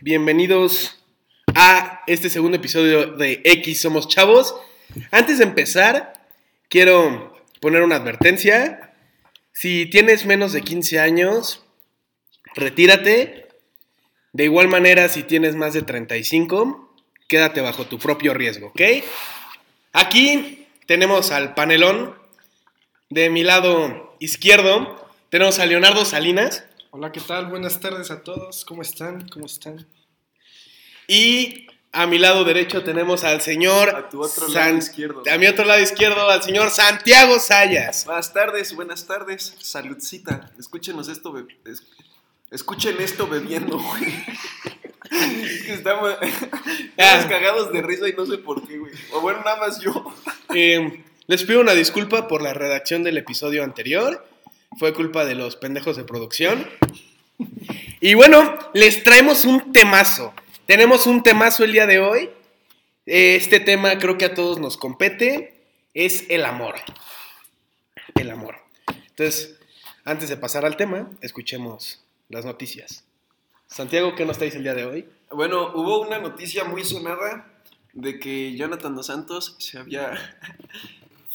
bienvenidos a este segundo episodio de X Somos Chavos. Antes de empezar, quiero poner una advertencia. Si tienes menos de 15 años, retírate. De igual manera, si tienes más de 35, quédate bajo tu propio riesgo, ¿ok? Aquí tenemos al panelón. De mi lado izquierdo tenemos a Leonardo Salinas. Hola, ¿qué tal? Buenas tardes a todos. ¿Cómo están? ¿Cómo están? Y a mi lado derecho tenemos al señor. A tu otro lado izquierdo. A mi otro lado izquierdo, al señor Santiago Sayas. Buenas tardes, buenas tardes. Saludcita. Escúchenos esto, be- es- escuchen esto bebiendo, güey. Es que estamos, estamos cagados de risa y no sé por qué, güey. O bueno, nada más yo. Eh, les pido una disculpa por la redacción del episodio anterior. Fue culpa de los pendejos de producción. Y bueno, les traemos un temazo. Tenemos un temazo el día de hoy. Este tema creo que a todos nos compete. Es el amor. El amor. Entonces, antes de pasar al tema, escuchemos las noticias. Santiago, ¿qué nos traes el día de hoy? Bueno, hubo una noticia muy sonada de que Jonathan Dos Santos se había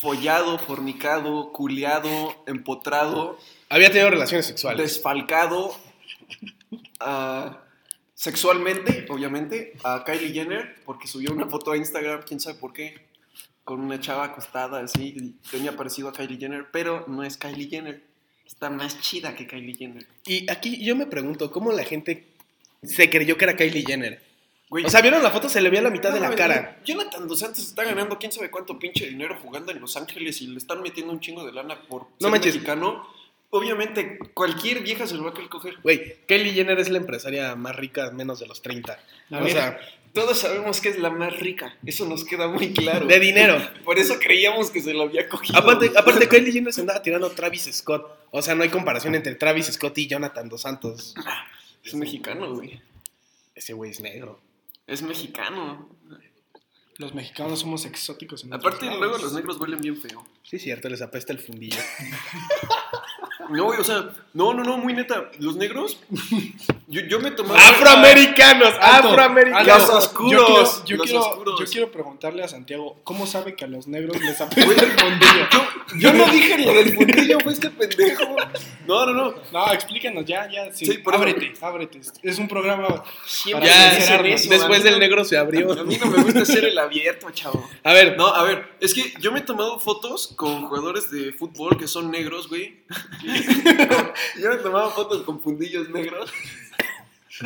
follado, fornicado, culeado, empotrado, Había tenido relaciones sexuales. desfalcado ah, sexualmente, obviamente, a Kylie Jenner porque subió una foto a Instagram, quién sabe por qué, con una chava acostada así, tenía parecido a Kylie Jenner, pero no es Kylie Jenner, está más chida que Kylie Jenner. Y aquí yo me pregunto, ¿cómo la gente se creyó que era Kylie Jenner? Güey, O sea, ¿vieron la foto? Se le veía la mitad no de la cara. Jonathan Dos Santos está ganando quién sabe cuánto pinche dinero jugando en Los Ángeles y le están metiendo un chingo de lana por No ser manches. mexicano. Obviamente, cualquier vieja se lo va a querer coger. Güey, Kylie Jenner es la empresaria más rica menos de los 30. A o sea, Todos sabemos que es la más rica. Eso nos queda muy claro. de dinero. Por eso creíamos que se lo había cogido. Aparte, aparte Kylie Jenner se andaba tirando a Travis Scott. O sea, no hay comparación entre Travis Scott y Jonathan Dos Santos. Es mexicano, güey. Ese güey es negro. Es mexicano. Los mexicanos somos exóticos. En Aparte, lados. luego los negros huelen bien feo. Sí, cierto, les apesta el fundillo. No, güey, o sea, no, no, no, muy neta. Los negros, yo, yo me tomaba. ¡Afroamericanos! Alto, ¡Afroamericanos! Los oscuros, Yo quiero, yo los quiero- oscuros. yo quiero preguntarle a Santiago, ¿cómo sabe que a los negros les apetece el fondillo? Yo no dije lo del fundillo, fue este pendejo. No, no, no. No, explícanos, ya, ya, sí. Sí, por ábrete, ábrete. Es un programa Siempre Ya, eso, después del negro se abrió. A mí no me gusta hacer el abierto, chavo. A ver, No, a ver, es que yo me he tomado fotos con jugadores de fútbol que son negros, güey. yo me he tomado fotos con fundillos negros.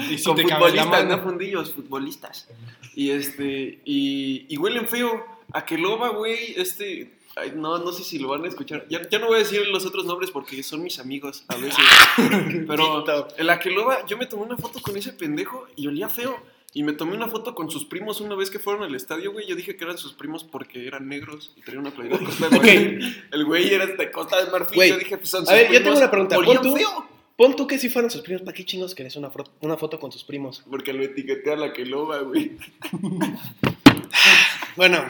Y si con te cabe la futbolistas, mano. no fundillos, futbolistas. Y este, y, y huelen feo. A que loba, güey, este. ay, no, no sé si lo van a escuchar. Ya, ya no voy a decir los otros nombres porque son mis amigos a veces. Pero Tito. en la que loba, yo me tomé una foto con ese pendejo y olía feo. Y me tomé una foto con sus primos una vez que fueron al estadio, güey. Yo dije que eran sus primos porque eran negros y traían una playera de Costa de Marfil. El güey era de Costa de Marfil. Güey, Yo dije, pues son a sus ver, yo primos. tengo una pregunta. Pon tú- feo. Pon tú que si fueran sus primos, ¿para qué chingos querés una, una foto con tus primos? Porque lo etiqueté a la que loba, güey. Bueno,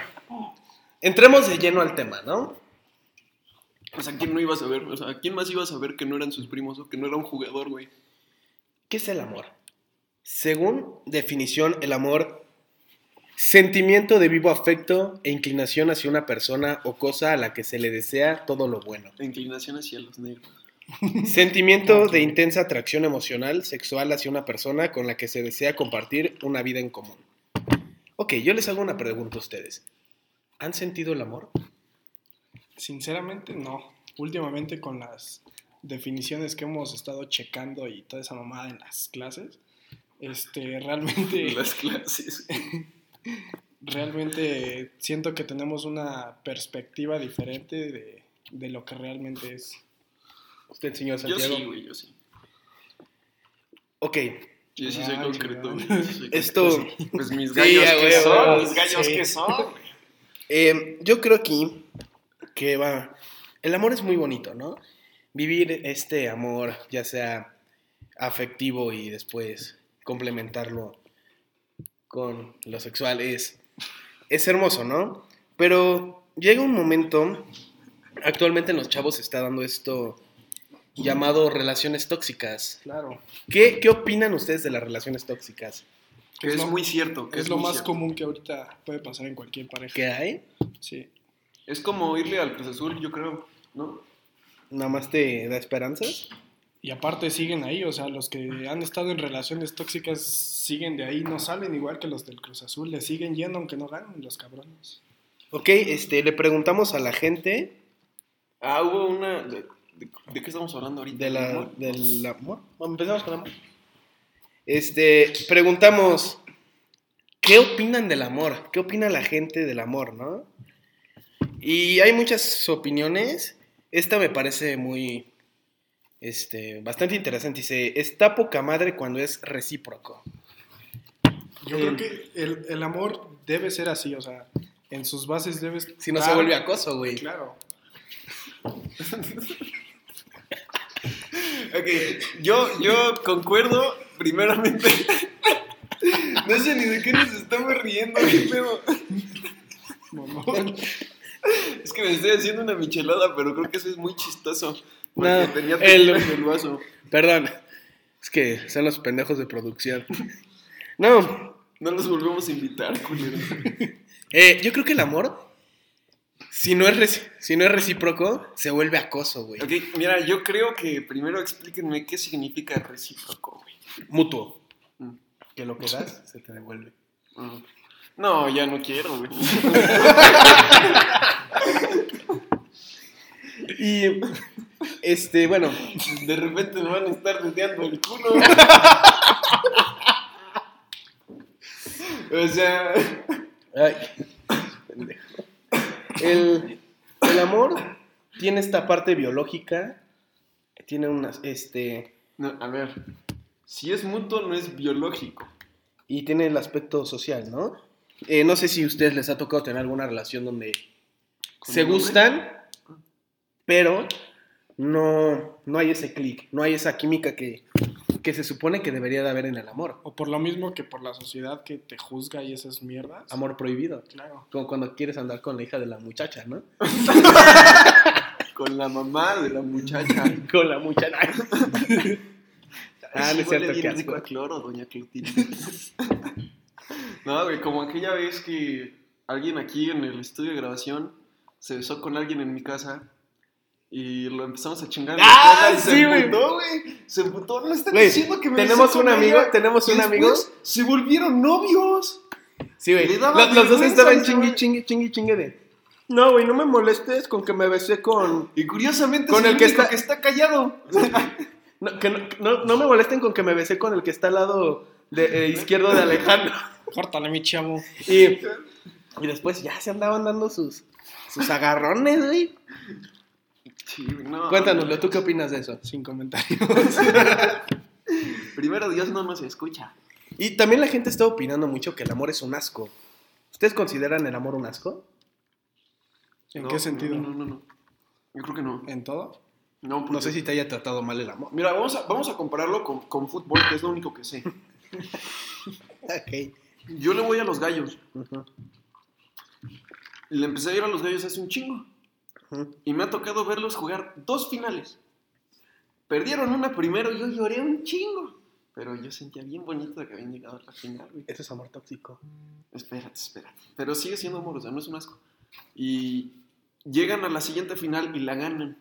entremos de lleno al tema, ¿no? O sea, ¿quién no iba a saber? O sea, ¿quién más iba a saber que no eran sus primos o que no era un jugador, güey? ¿Qué es el amor? Según definición, el amor, sentimiento de vivo afecto e inclinación hacia una persona o cosa a la que se le desea todo lo bueno. Inclinación hacia los negros. Sentimiento de intensa atracción emocional, sexual hacia una persona con la que se desea compartir una vida en común. Ok, yo les hago una pregunta a ustedes. ¿Han sentido el amor? Sinceramente, no. Últimamente con las definiciones que hemos estado checando y toda esa mamada en las clases, este, realmente, Las clases. realmente siento que tenemos una perspectiva diferente de, de lo que realmente es. Usted, señor Yo Santiago. sí, güey, yo sí. Ok, Yo sí soy Ah, concreto. güey, yo soy Esto- concreto. Pues mis gallos que son, mis gallos sí. que son. güey. Eh, yo creo aquí que va. El amor es muy bonito, ¿no? Vivir este amor, ya sea afectivo y después complementarlo con lo sexual, es, es hermoso, ¿no? Pero llega un momento, actualmente en los chavos se está dando esto llamado relaciones tóxicas. Claro. ¿Qué, qué opinan ustedes de las relaciones tóxicas? Que es, lo- muy cierto. que Es lo muy más cierto. común que ahorita puede pasar en cualquier pareja. ¿Qué hay? Sí. Es como irle al Cruz Azul, yo creo, ¿no? ¿Nada más te da esperanzas? Y aparte siguen ahí, o sea, los que han estado en relaciones tóxicas siguen de ahí, no salen igual que los del Cruz Azul, le siguen yendo aunque no ganen los cabrones. Ok, este, le preguntamos a la gente Ah, hubo una... ¿De, qué estamos hablando ahorita? de del amor. Bueno, empezamos con amor. Este, preguntamos, ¿qué opinan del amor? ¿Qué opina la gente del amor, no? Y hay muchas opiniones. Esta me parece muy, este, bastante interesante. Dice, está poca madre cuando es recíproco. Yo Eh, creo que el, el amor debe ser así, o sea, en sus bases debe Si no se vuelve acoso, güey. Claro. Ok, yo, yo concuerdo, primeramente. No sé ni de qué nos estamos riendo, qué pedo. mamón. Es que me estoy haciendo una michelada, pero creo que eso es muy chistoso. Porque No, tenía el- el vaso. Perdón, es que son los pendejos de producción. No, No los volvemos a invitar, culero. eh, yo creo que el amor, si no, es si no es recíproco, se vuelve acoso, güey. Ok, mira, yo creo que primero explíquenme qué significa recíproco, güey. Mutuo. Mm. Que lo que das se te devuelve. Mm. No, ya no quiero, güey. Y, este, bueno, De repente me van a estar deseando el culo. o sea, ay, pendejo. El, el amor tiene esta parte biológica, tiene unas, este, no, a ver, si es mutuo no es biológico. y tiene el aspecto social, ¿no? Eh, no sé si a ustedes les ha tocado tener alguna relación donde ¿Con se gustan, pero no, no hay ese clic, no hay esa química que, que se supone que debería de haber en el amor. O por lo mismo que por la sociedad que te juzga y esas mierdas. Amor prohibido. Claro. Como cuando quieres andar con la hija de la muchacha, ¿no? Con la mamá de la muchacha. Con la muchacha. ah, no es cierto, qué rico asco. a cloro, doña Clotilde. no, güey, como aquella vez que alguien aquí en el estudio de grabación se besó con alguien en mi casa y lo empezamos a chingar ¡Ah, y sí, se güey! emputó, güey. Se emputó, no está Güey, diciendo que me tenemos un amigo, ella. tenemos un amigo. Se volvieron novios. Sí, güey. Los, los dos estaban ese chingue, güey. chingue, chingue, chingue de. No, güey, no me molestes con que me besé con. Y curiosamente Con es el que está- que está callado. No, que no, no, no me molesten con que me besé con el que está al lado de, eh, izquierdo de Alejandro. Córtale, mi chavo. Y, y después ya se andaban dando sus, sus agarrones, güey. Sí, no. Cuéntanoslo, ¿tú qué opinas de eso? Sin comentarios. Primero Dios no nos escucha. Y también la gente está opinando mucho que el amor es un asco. ¿Ustedes consideran el amor un asco? ¿En No, qué sentido? No, no, no, no. Yo creo que no. ¿En todo? No, No porque- sé si te haya tratado mal el amor. Mira, vamos a, vamos a compararlo con, con fútbol, que es lo único que sé. Ok. Yo le voy a los gallos. Ujú, Le empecé a ir a los gallos hace un chingo. Y me ha tocado verlos jugar dos finales. Perdieron una primero y yo lloré un chingo. Pero yo sentía bien bonito de que habían llegado a la final, güey. Eso es amor tóxico. Espérate, espérate. Pero sigue siendo amor, o sea, no es un asco. Y llegan a la siguiente final y la ganan.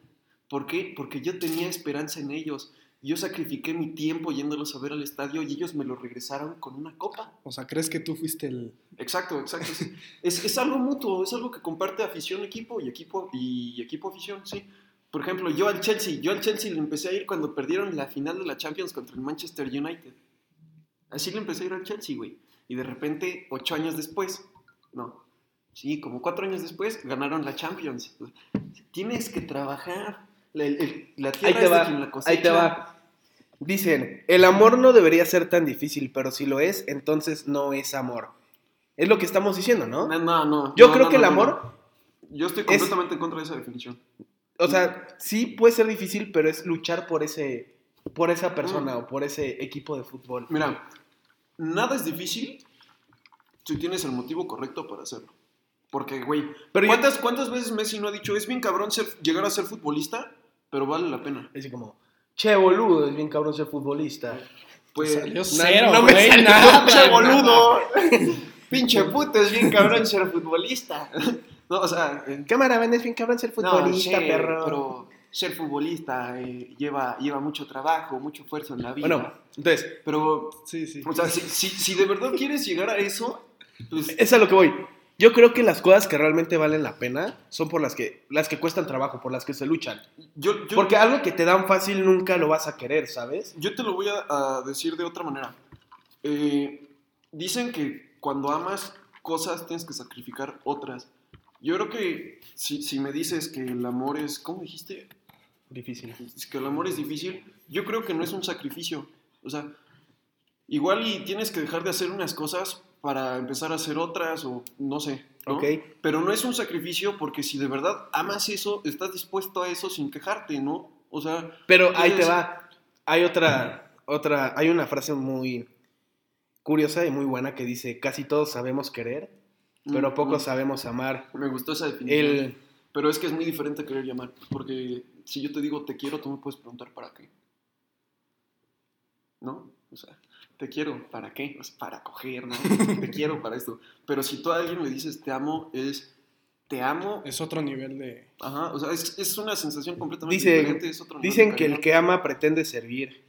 ¿Por qué? Porque yo tenía esperanza en ellos. Yo sacrifiqué mi tiempo yéndolos a ver al estadio y ellos me lo regresaron con una copa. O sea, ¿crees que tú fuiste el... Exacto, exacto. sí. Es, es algo mutuo, es algo que comparte afición equipo y equipo y equipo afición, sí. Por ejemplo, yo al Chelsea, yo al Chelsea le empecé a ir cuando perdieron la final de la Champions contra el Manchester United. Así le empecé a ir al Chelsea, güey. Y de repente, ocho años después, no, sí, como cuatro años después, ganaron la Champions. Tienes que trabajar. La, el- la Ahí tierra te es de va, quien la ahí te va. Dicen, el amor no debería ser tan difícil, pero si lo es, entonces no es amor. Es lo que estamos diciendo, ¿no? No, no, no. Yo no, creo no, que el amor. Yo estoy es- completamente en contra de esa definición. o sea, sí puede ser difícil, pero es luchar por ese, por esa persona Mm. o por ese equipo de fútbol. Mira, nada es difícil si tienes el motivo correcto para hacerlo. Porque, güey, Pero yo- ¿cuántas, ¿cuántas veces Messi no ha dicho, es bien cabrón ser, llegar a ser futbolista, pero vale la pena? Es como, Che, boludo, es bien cabrón ser futbolista. Pues, Salió no- cero, no me güey, salió. nada, ¡Pinche nada. boludo! ¡Pinche puto! Es bien cabrón ser futbolista. No, o sea, Cámara, ven, es bien cabrón ser futbolista, no, sí, perro. Pero ser futbolista eh, lleva, lleva mucho trabajo, mucho esfuerzo en la vida. Bueno, entonces, pero, Sí, sí. o sea, si, si, si de verdad quieres llegar a eso, pues es a lo que voy. Yo creo que las cosas que realmente valen la pena son por las que, las que cuestan trabajo, por las que se luchan. yo, yo, Porque algo que te dan fácil nunca lo vas a querer, ¿sabes? yo te lo voy a, a decir de otra manera. Eh, dicen que cuando amas cosas tienes que sacrificar otras. Yo creo que si, si me dices que el amor es, ¿cómo dijiste? Difícil. Es que el amor es difícil, yo creo que no es un sacrificio. O sea, igual y tienes que dejar de hacer unas cosas para empezar a hacer otras o no sé. ¿no? Ok. Pero no es un sacrificio porque si de verdad amas eso, estás dispuesto a eso sin quejarte, ¿no? O sea, Pero ahí te va. Hay otra, otra, hay una frase muy curiosa y muy buena que dice, casi todos sabemos querer, pero mm, pocos mm, sabemos amar. Me gustó esa definición. El, Pero es que es muy diferente querer llamar. Porque si yo te digo te quiero, tú me puedes preguntar para qué. ¿No? O sea, te quiero, ¿para qué? Pues para coger, ¿no? te quiero para esto. Pero si tú a alguien le dices te amo, es te amo. Es otro nivel de. Ajá, o sea, es, es una sensación completamente Dicen- diferente. Es otro nivel dicen que el que ama pretende servir,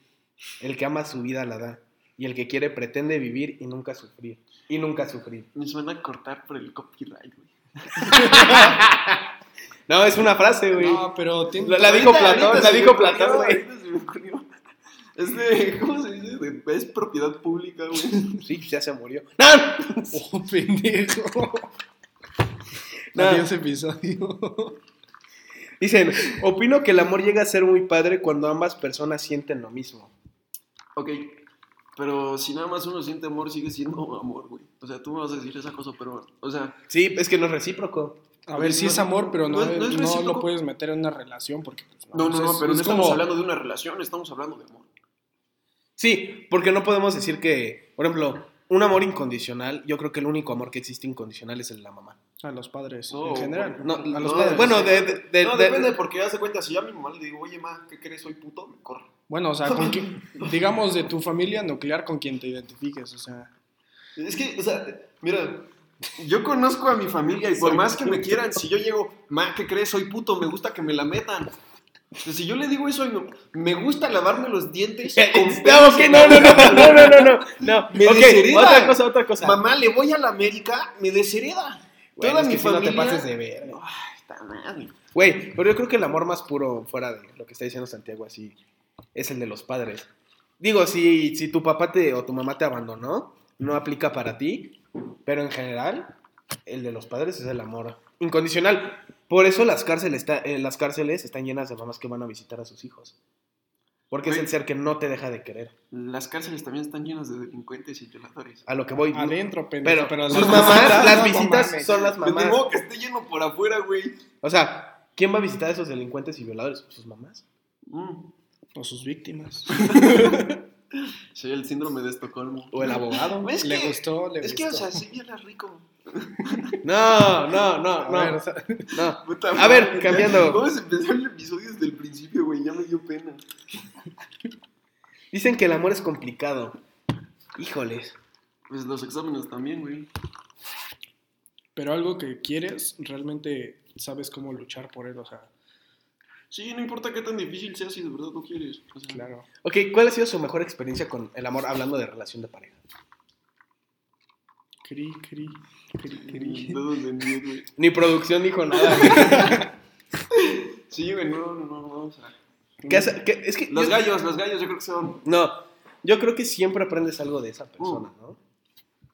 el que ama su vida la da, y el que quiere pretende vivir y nunca sufrir. Y nunca sufrir. Me van a cortar por el copyright, güey. No, es una frase, güey. No, pero tiene. La- la dijo Platón, la se me dijo Platón, güey. ahorita se me ocurrió. Es de, ¿cómo se dice? De- es propiedad pública, güey. Sí, ya se murió. ¡No! Oh, pendejo. No. Adiós, episodio. Dicen, opino que el amor llega a ser muy padre cuando ambas personas sienten lo mismo. Ok, pero si nada más uno siente amor, sigue siendo amor, güey. O sea, tú me vas a decir esa cosa, pero, o sea, Sí, es que no es recíproco. A ver, sí es amor, pero no, No es- no es no recíproco. lo puedes meter en una relación porque. pues, no, no, no, es- pero es no estamos como- hablando de una relación, estamos hablando de amor. Sí, porque no podemos decir que, por ejemplo, un amor incondicional, yo creo que el único amor que existe incondicional es el de la mamá. A los padres, No, en general. No, a no, los padres. bueno, de, de- de- no, de- depende, porque hace cuenta, si yo a mi mamá le digo, oye, ma, ¿qué crees? Soy puto, me corre. Bueno, o sea, con digamos de tu familia nuclear con quien te identifiques, o sea. Es que, o sea, mira, yo conozco a mi familia y por más que me quieran, si yo llego, ma, ¿qué crees? Soy puto, me gusta que me la metan. Entonces, si yo le digo eso, me gusta lavarme los dientes no, la no, no, boca. no, no, no, no, no. Me Ok, deshereda. otra cosa, otra cosa. Mamá, le voy a la América, me deshereda. Bueno, Toda es mi que si no familia. te pases de ver. Ay, está mal. Güey, pero yo creo que el amor más puro, fuera de lo que está diciendo Santiago, así, es el de los padres. Digo, si, si tu papá te, o tu mamá te abandonó, no aplica para ti, pero en general, el de los padres es el amor incondicional. Por eso las cárceles, está- eh, las cárceles están llenas de mamás que van a visitar a sus hijos. Porque es Güey. el ser que no te deja de querer. Las cárceles también están llenas de delincuentes y violadores. A lo que voy. Adentro, pendejo. Pero, las sus mamás, las no visitas mames. son las Pues mamás. modo que esté lleno por afuera, güey. O sea, ¿quién va a visitar a esos delincuentes y violadores? Sus mamás. Mm. O sus víctimas. Sí, el síndrome de Estocolmo. O el abogado. Es le que- gustó, le Es gustó. que, o sea, sí viola rico. No, no, no, A no. ver, o sea, no. Puta A ver, ya- cambiando. Vamos a empezar el episodio desde el principio, güey. Ya me dio pena. Dicen que el amor es complicado. Híjoles. Pues los exámenes también, güey. pero algo que quieres, realmente sabes cómo luchar por él, o sea, Sí, no importa qué tan difícil sea si de verdad lo quieres. O sea, claro. Ok, ¿cuál ha sido su mejor experiencia con el amor hablando de relación de pareja? Cri, cri, cri, cri. Güey. Ni producción dijo nada. Sí, güey, no, no, no, no. O sea, ¿Qué hace- qué- es que los yo- gallos, los gallos, yo creo que son. No, yo creo que siempre aprendes algo de esa persona, ¿no?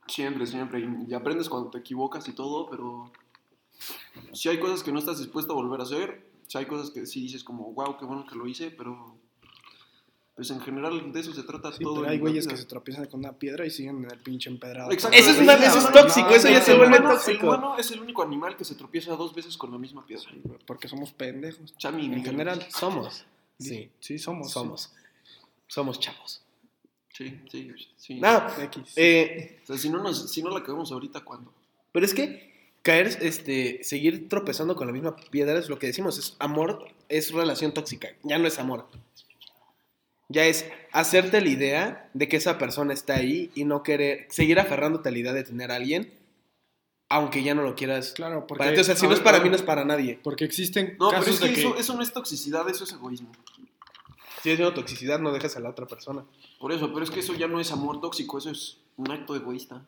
Siempre, siempre. Y, y aprendes cuando te equivocas y todo, pero. Si hay cosas que no estás dispuesto a volver a hacer. Si hay cosas que sí dices como, wow, qué bueno que lo hice, pero. Pues en general de eso se trata Sí, todo. pero hay güeyes que se tropiezan con una piedra y siguen en el pinche empedrado. Exacto. Eso es una- Sí, eso es tóxico, no, eso ya se vuelve humano- tóxico. El humano es el único animal que se tropieza dos veces con la misma piedra. Sí, Porque somos pendejos. Chami, En general. Somos. Sí, Sí, somos. somos. Somos chavos. Sí, sí, sí. No, sí. X. eh, O sea, si no, nos, si no la cagamos ahorita, ¿cuándo? pero es que caer, este, seguir tropezando con la misma piedra es lo que decimos, es amor, es relación tóxica, ya no es amor. Ya es hacerte la idea de que esa persona está ahí y no querer seguir aferrándote a la idea de tener a alguien, aunque ya no lo quieras. Claro, porque, Para ti, o sea, si no es para mí, no es para nadie. porque existen No, pero casos es que, de que... Eso, eso no es toxicidad, eso es egoísmo. Si es una toxicidad, no dejas a la otra persona. Por eso, pero es que eso ya no es amor tóxico, eso es un acto egoísta.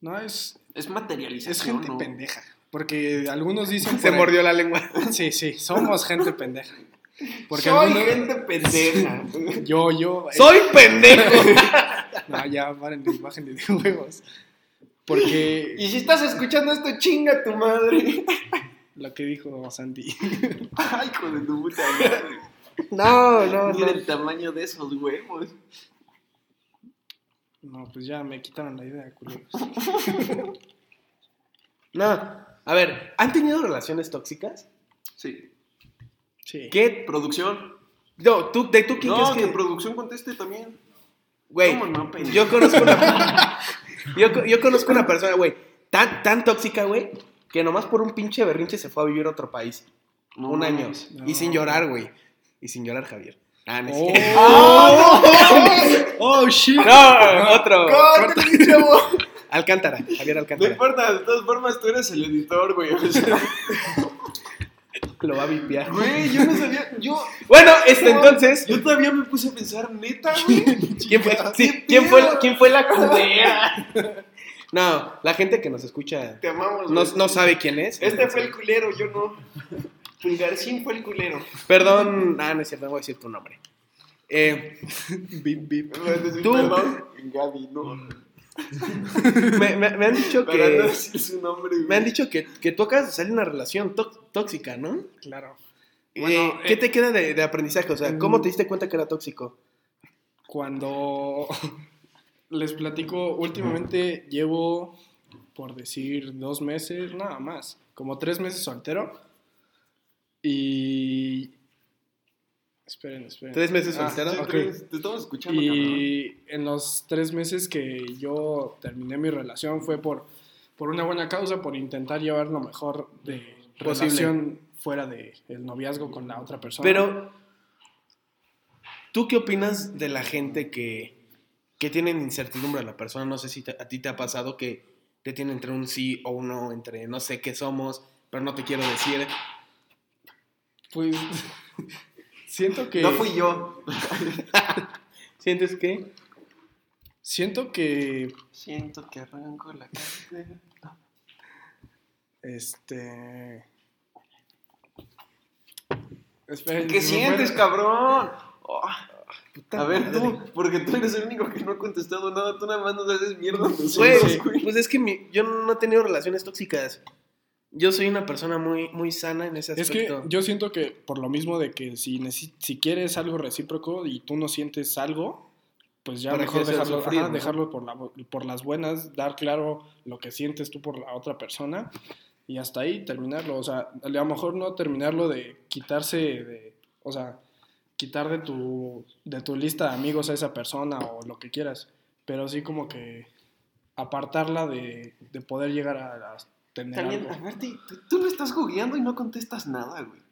No, es, Es materialización. es gente ¿no? pendeja. Porque algunos dicen... Se mordió la lengua. Sí, sí, somos gente pendeja. Porque Soy algunos- gente pendeja. Yo, yo... eh, ¡Soy pendejo! No, ya, párenle, bájenle de huevos. Porque y si estás escuchando esto, chinga tu madre. lo que dijo Santi. Ay, hijo de tu puta madre. No, no, Mira no. el tamaño de esos huevos. No, pues ya me quitaron la idea, culeros. No. A ver, ¿han tenido relaciones tóxicas? Sí. Sí. ¿Qué? Producción. No, tú, de tú quién No, crees que que. producción conteste también. Güey, ¿Cómo no, yo conozco una. yo, co- yo conozco una persona, güey, tan, tan tóxica, güey, que nomás por un pinche berrinche se fue a vivir a otro país. No un año. No. Y sin llorar, güey. Y sin llorar, Javier. Ah, no es Oh. cierto. ¡Oh, shit! No, otro. Alcántara, Javier No Alcántara. importa, de todas formas tú eres el editor, güey. Lo va a vipiar. güey, yo no sabía. Yo, Bueno, este entonces. yo todavía me puse a pensar, neta, güey. ¿Quién fue, sí, ¿Qué ¿quién fue, ¿quién fue la culera? No, la gente que nos escucha Te amamos. no, güey. no sabe quién es. Este fue el culero, yo no. Pulgarcín fue el culero. Perdón, ah, no es cierto, no voy a decir tu nombre. Eh, Bip, bip. Tú-. Gaby, no. Me, me- me han dicho Para no que. decir su nombre, güey. Me han dicho que, que tú acabas de salir de una relación tó- tóxica, ¿no? Claro. Eh, Bueno, ¿Qué eh, te queda de, de aprendizaje? O sea, ¿cómo te diste cuenta que era tóxico? Cuando les platico, últimamente llevo, por decir, dos meses, nada más, como tres meses soltero. Y... Esperen, esperen. ¿Tres meses Ah, soltero? Sí, ok. te- Te estamos escuchando, cabrón. Y en los tres meses que yo terminé mi relación fue por, por una buena causa, por intentar llevar lo mejor de Posible. relación fuera del el noviazgo con la otra persona. Pero, ¿tú qué opinas de la gente que, que tienen incertidumbre a la persona? No sé si te- a ti te ha pasado que te tienen entre un sí o un no, entre no sé qué somos, pero no te quiero decir. Pues siento que... No fui yo. ¿Sientes que? Siento que... Siento que arranco la carretera. Este... Esperen, ¿Qué sientes, cabrón? Oh, Puta a ver, madre. tú, porque tú eres el único que no ha contestado nada. Tú nada más nos haces mierda. Güey, sí. pues es que mi- yo no he tenido relaciones tóxicas. Yo soy una persona muy, muy sana en ese Es que aspecto. yo siento que por lo mismo de que si, si quieres algo recíproco y tú no sientes algo, pues ya ¿Para mejor dejarlo, sufrir, ajá, no? dejarlo por, la, por las buenas, dar claro lo que sientes tú por la otra persona y hasta ahí terminarlo. O sea, a lo mejor no terminarlo de quitarse de, o sea, quitar de tu, de tu lista de amigos a esa persona o lo que quieras, pero sí como que apartarla de, de poder llegar a, a tener También, algo. a ver, tú, tú no estás jugueando y no contestas nada, güey.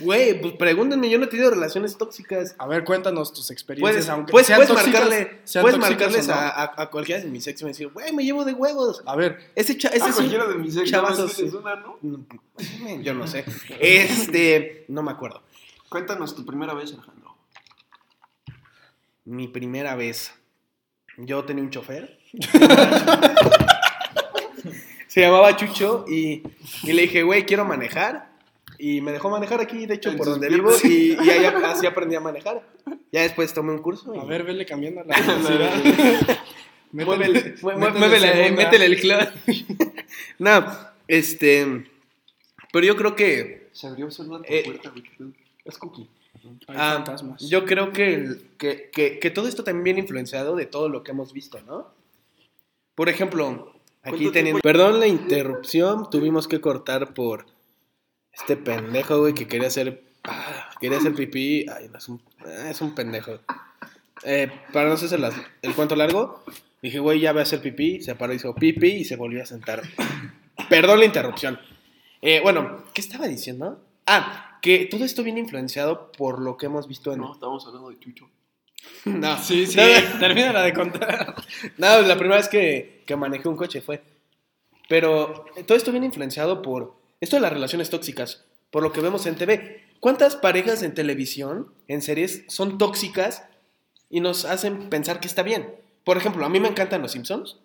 Güey, pues pregúntenme, yo no he tenido relaciones tóxicas. A ver, cuéntanos tus experiencias. Puedes, aunque puedes, sean puedes tóxicas, marcarle, sean puedes marcarles no. a, a- a cualquiera de mis ex y me decir, güey, me llevo de huevos. A ver, Ese, cha- ese Ah, es un- cualquiera de mis ex, sí. una, ¿no? Mm, Yo no sé. Este, no me acuerdo. Cuéntanos tu primera vez, Alejandro. Mi primera vez. Yo tenía un chofer. Se llamaba Chucho y, y le dije, güey, quiero manejar. Y me dejó manejar aquí, de hecho, En por donde vivo. Y, y ahí así aprendí a manejar. Ya después tomé un curso. y- a ver, vele cambiando la velocidad. Muévele, métele muévele, segunda. métele el clutch. no, este. Pero yo creo que. Se abrió solo tu Eh, puerta, güey. Es cookie. Hay Ah, fantasmas. Yo creo que, el- que, que- que todo esto también viene influenciado de todo lo que hemos visto, ¿no? Por ejemplo, aquí ¿Cuánto teniendo... Perdón la interrupción, tuvimos que cortar por este pendejo, güey, que quería hacer... ah, quería hacer pipí. Ay, no, es un, ah, es un pendejo. Eh, para no hacer las- el cuento largo, dije, güey, ya voy a hacer pipí. Se paró, hizo pipí y se volvió a sentar. Perdón la interrupción. Eh, bueno, ¿qué estaba diciendo? Ah, que todo esto viene influenciado por lo que hemos visto en, No, estamos hablando de Chucho. No, Sí, sí, No, termina de contar. no, la primera vez que, que manejé un coche fue. Pero todo esto viene influenciado por esto de las relaciones tóxicas, por lo que vemos en TV. ¿Cuántas parejas en televisión, en series, son tóxicas y nos hacen pensar que está bien? Por ejemplo, a mí me encantan los Simpsons,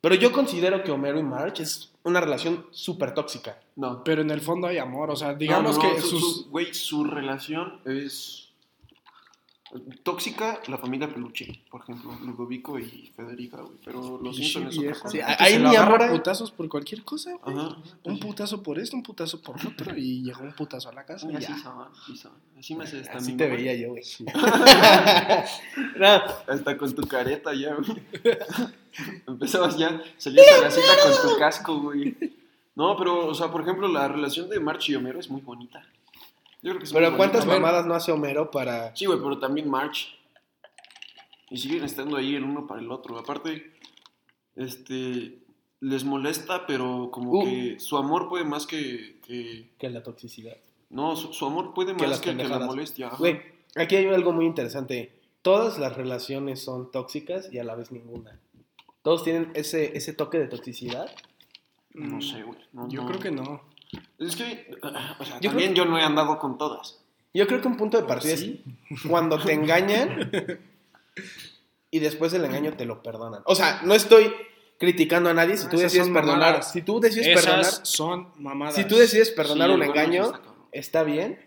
pero yo considero que Homero y Marge es una relación súper tóxica. No. Pero en el fondo hay amor, o sea, digamos No, no, que su- sus... su- Güey, su relación es tóxica, la familia Peluche, por ejemplo, Ludovico y Federica, güey. Pero los Simpsons es vieja, cosa. Sí, que ahí se ni putazos por cualquier cosa, güey. Ajá. Un putazo por esto, un putazo por otro, y llegó un putazo a la casa y Así son, así son. Así me haces Así también. te güey. veía yo, güey. No, Hasta con tu careta ya, güey. Empezabas ya, salías a la cita con tu casco, güey. No, pero, o sea, por ejemplo, la relación de March y Homero es muy bonita. Yo creo que es muy pero ¿cuántas bonita. mamadas no hace Homero para... Sí, güey, pero también March. Y siguen estando ahí el uno para el otro. Aparte, este, les molesta, pero como Uh. que su amor puede más que, que- que la toxicidad? no, su, su amor puede Que más las que, que la pendejadas. molestia. ajá. Güey, aquí hay algo muy interesante. Todas las relaciones son tóxicas y a la vez ninguna. Todos tienen ese, ese toque de toxicidad. No sé, güey. no, Yo no. creo que no. Es que, o sea, Yo también yo no he andado con todas. Yo creo que un punto de partida ¿Sí? es cuando te engañan y después del engaño te lo perdonan. O sea, no estoy criticando a nadie si Ah, tú esas decides perdonar. mamadas. Si tú decides Esas perdonar, son mamadas. si tú decides perdonar Sí, un engaño, está está bien.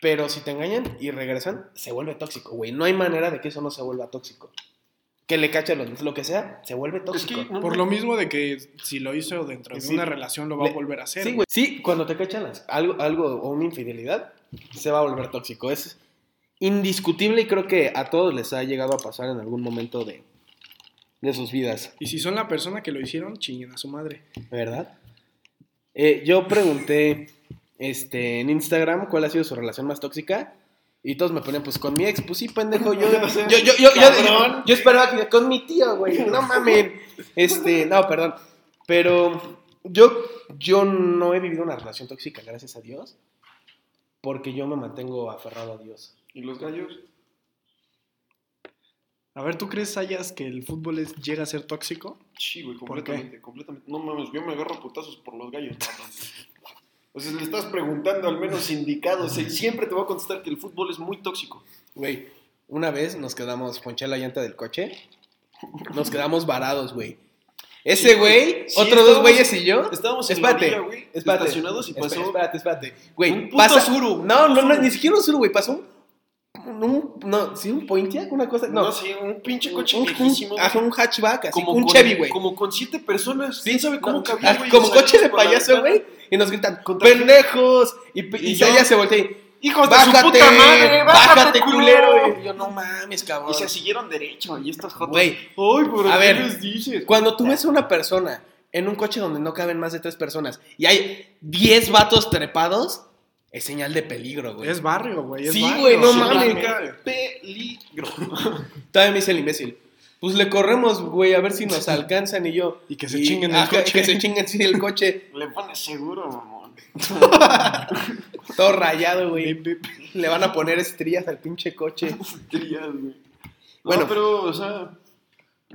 Pero si te engañan y regresan, se vuelve tóxico, güey. No hay manera de que eso no se vuelva tóxico. Que le cache los lo que sea, se vuelve Es tóxico. que, Por lo mismo de que si lo hizo dentro de una relación lo va a volver a hacer. Sí, güey. Sí, cuando te cachan algo, algo o una infidelidad, se va a volver tóxico. Es indiscutible y creo que a todos les ha llegado a pasar en algún momento de, de sus vidas, Y si son la persona que lo hicieron, chinguen a su madre. ¿verdad? Eh, yo pregunté este, en Instagram cuál ha sido su relación más tóxica. Y todos me ponían, pues con mi ex, pues sí, pendejo. Yo, yo, yo, yo, yo, yo- yo esperaba que con mi tío, güey. No mames. Este, no, perdón. Pero yo, yo no he vivido una relación tóxica, gracias a Dios. Porque yo me mantengo aferrado a Dios. ¿Y los gallos? A ver, ¿tú crees, Sayas, que el fútbol es- llega a ser tóxico? Sí, güey, ¿Por completamente, completamente. No mames, yo me agarro putazos por los gallos. O sea, le estás preguntando al menos indicado. O sea, siempre te voy a contestar que el fútbol es muy tóxico. Güey, una vez nos quedamos, ponché la llanta del coche. Nos quedamos varados, güey. Ese güey. Sí, otros dos güeyes y yo. Estábamos en Espérate, la orilla, güey, estacionados y pasó... Espérate, espérate. Güey, Un pasa. suru, un No, no, no, ni siquiera un suru, güey. Pasó un. un- no, sí, un Pontiac, una cosa. No, No, sí, un pinche coche un, viejísimo. un, ajá, un hatchback, así, un con- Chevy, güey. Como con siete personas. Sí, ¿Quién sabe cómo no, cabía, ah, güey? Como coche de payaso, güey. Y nos gritan, Contra- pendejos. Y, y, Y yo- ella se voltea y, ¡Hijos de bájate, su puta madre! bájate, ¡Bájate, culero. culero! Y yo, no mames, cabrón. Y se siguieron derecho. Y estos jotos... Güey, ¡Ay, a qué ver, les dices? Cuando tú ves a una persona en un coche donde no caben más de tres personas y hay 10 vatos trepados, es señal de peligro, güey. Es barrio, güey. es Sí, barrio. güey, no Sí, mames. Peligro. Todavía me dice el imbécil. Pues le corremos, güey, a ver si nos alcanzan y yo. Y que se chinguen el ajá, coche. Que se chinguen sí, el coche. Le pones seguro, mamón. Todo rayado, güey. Le van a poner estrías al pinche coche. Trías, güey. Bueno. Pero, o sea,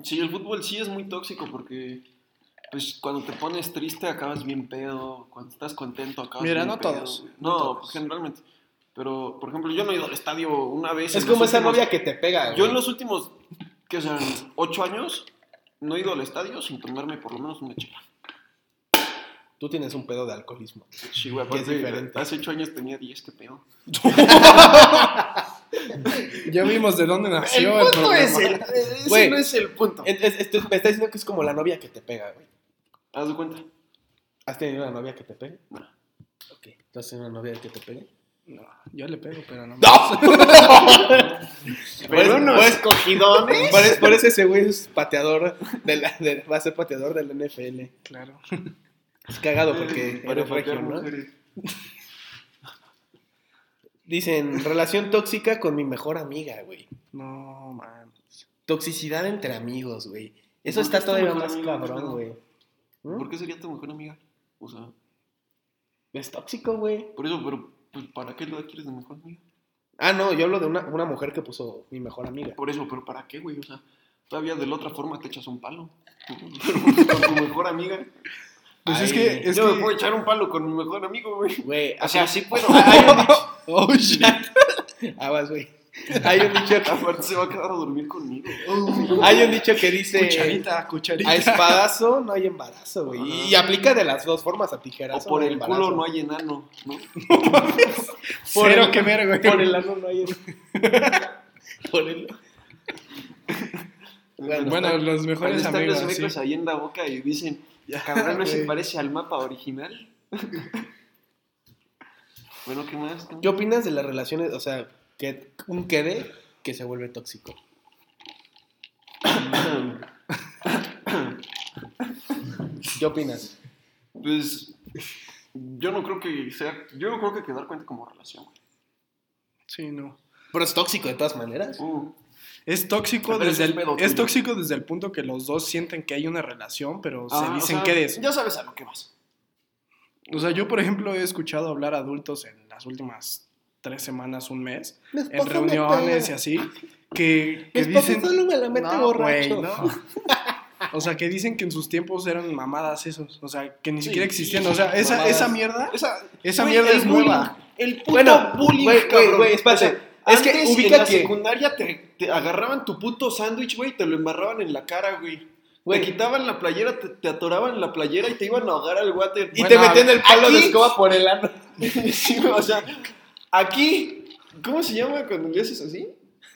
sí, el fútbol sí es muy tóxico porque, pues, cuando te pones triste acabas bien pedo, cuando estás contento acabas Mira, bien no pedo, todos, güey. no No, todos. pues, generalmente. Pero, por ejemplo, yo no he ido al estadio una vez. Es como esa últimos- novia que te pega, Yo en güey. los últimos, que serán, ocho años, no he ido al estadio sin tomarme por lo menos una chela. Tú tienes un pedo de alcoholismo. Sí, güey, es diferente. Hace ocho años tenía diez, qué pedo. Ya vimos de dónde nació el, punto es el, ese Güey. no es el punto. Es- es- esto- me está diciendo que es como la novia que te pega, güey. Haz de cuenta. ¿Has tenido una novia que te pegue? No. Ok. ¿Tú has tenido una novia que te pegue? No, yo le pego, pero no. ¡No! Pero unos por, cogidones. por eso- por eso ese güey es pateador, de la- de- va a ser pateador del NFL. Claro. Es cagado porque Para eres regio, ¿no? Dicen, relación tóxica con mi mejor amiga, güey. No, man. Toxicidad entre amigos, güey. Eso ¿Por está es todavía más amiga, cabrón, no? güey. ¿Mm? ¿Por qué sería tu mejor amiga? O sea, Es tóxico, güey. por eso, pero pues, ¿para qué la quieres de mejor amiga? Ah, no, yo hablo de una, una mujer que puso mi mejor amiga. Por eso, pero ¿para qué, güey? O sea, todavía de la otra forma te echas un palo. con tu mejor amiga. Pues es que. Es Yo me que... puedo echar un palo con mi mejor amigo, güey. Güey, O sea, sí puedo. Oh, shit. Aguas, güey. Hay un dicho que, Aparte se va a quedar a dormir conmigo. hay un dicho que dice Cucharita, cucharita. a espadazo no hay embarazo, güey. Y aplica de las dos formas, a tijeras. O por el culo no hay enano, ¿no? Por Cero el- que ver, güey. Por el ano no hay. por el. Bueno, Bueno, están- los mejores están amigos. los sí. mecos ahí en la boca y dicen, cabrón, ¿no se parece al mapa original? bueno, ¿qué más? ¿Qué opinas de las relaciones? O sea, que un quede que se vuelve tóxico. ¿Qué opinas? Pues yo no creo que sea, yo no creo que quedar cuenta como relación. güey. Sí, no. Pero es tóxico de todas maneras. Uh, Es tóxico, Pero desde el, es pedo es tuyo. tóxico desde el punto que los dos sienten que hay una relación, pero ah, se o dicen sea, que es. Ya sabes a lo que vas. O sea, yo, por ejemplo, he escuchado hablar a adultos en las últimas tres semanas, un mes, en reuniones y así, que, que dicen... solo me la mete No, borracho. güey, no. O sea, que dicen que en sus tiempos eran mamadas esos. O sea, que ni Sí, siquiera existían. O sea, esa, esa mierda... Esa, Esa mierda es bullying, nueva. El puto Bueno, bullying, güey, güey, cabrón. güey, espérate. O sea, Es que antes ubica en la que- secundaria te, te agarraban tu puto sándwich, güey, y te lo embarraban en la cara, güey. Te quitaban la playera, te, te atoraban la playera y te iban a ahogar al water. Y Bueno, te metían el palo de escoba por el ano. Sí, o sea, aquí, ¿cómo se llama cuando le haces así?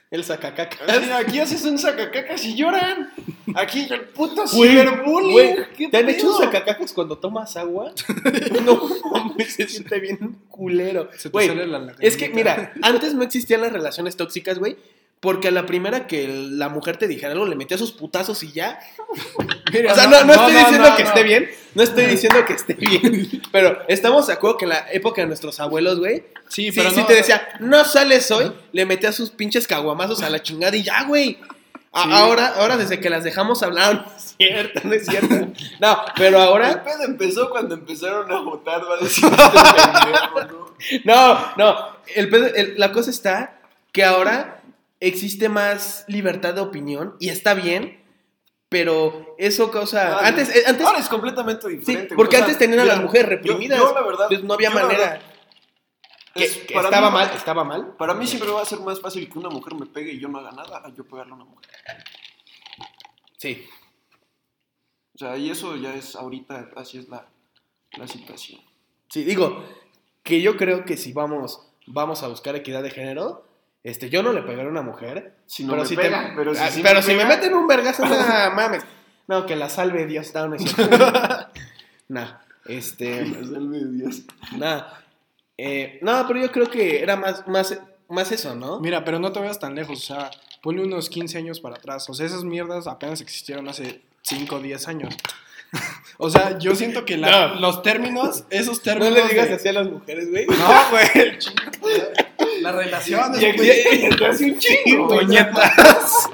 El sacacaca. Así, aquí haces un sacacacas y lloran. Aquí el puto ciberbullying. güey, ¿Qué ¿Te han hecho sacacacas cuando tomas agua? No, mames, se siente bien culero. Se te Güey, sale la es que, mira, antes no existían las relaciones tóxicas, güey. Porque a la primera que la mujer te dijera algo, le metía sus putazos y ya. Mira, O sea, no, no estoy diciendo no, que no. esté bien. No estoy diciendo que esté bien. Pero estamos de acuerdo que en la época de nuestros abuelos, güey. Sí, Sí, pero sí no- te decía, no sales hoy, le metía sus pinches caguamazos a la chingada y ya, güey. Sí. Ahora, ahora desde que las dejamos hablar, no es cierto, no es cierto. No, pero El ahora, pedo empezó cuando empezaron a votar, va a decir este pendejo, ¿no? no, no. El pedo- el- la cosa está que ahora existe más libertad de opinión y está bien, pero eso causa. Ah, antes, eh, antes, Ahora es completamente sí, diferente. güey. porque O sea, antes tenían a mira, las mujeres yo- reprimidas. Yo, la verdad. pues no había yo, manera. verdad, que, es- que estaba mí- mal, estaba mal. Para mí siempre va a ser más fácil que una mujer me pegue y yo no haga nada a yo pegarle a una mujer. Sí. O sea, y eso ya es ahorita, así es la, la situación. Sí, digo, que yo creo que si vamos, vamos a buscar equidad de género, este, yo no le pegaré a una mujer. Si no pero me si pega, te, pero si, ah, sí pero me si me pega, meten un vergazo, no mames. No, que la salve Dios, no, no cierto. no, este, me salve Dios. no. Eh, no, pero yo creo que era más, más, más eso, ¿no? Mira, pero no te vayas tan lejos, o sea, ponle unos 15 años para atrás. O sea, esas mierdas apenas existieron hace 5 o 10 años. o sea, yo siento que la- No. los términos, esos No términos. le digas de- así a las mujeres, güey. No, güey. Las relaciones, Y güey. y hace un chingo. Puñetas.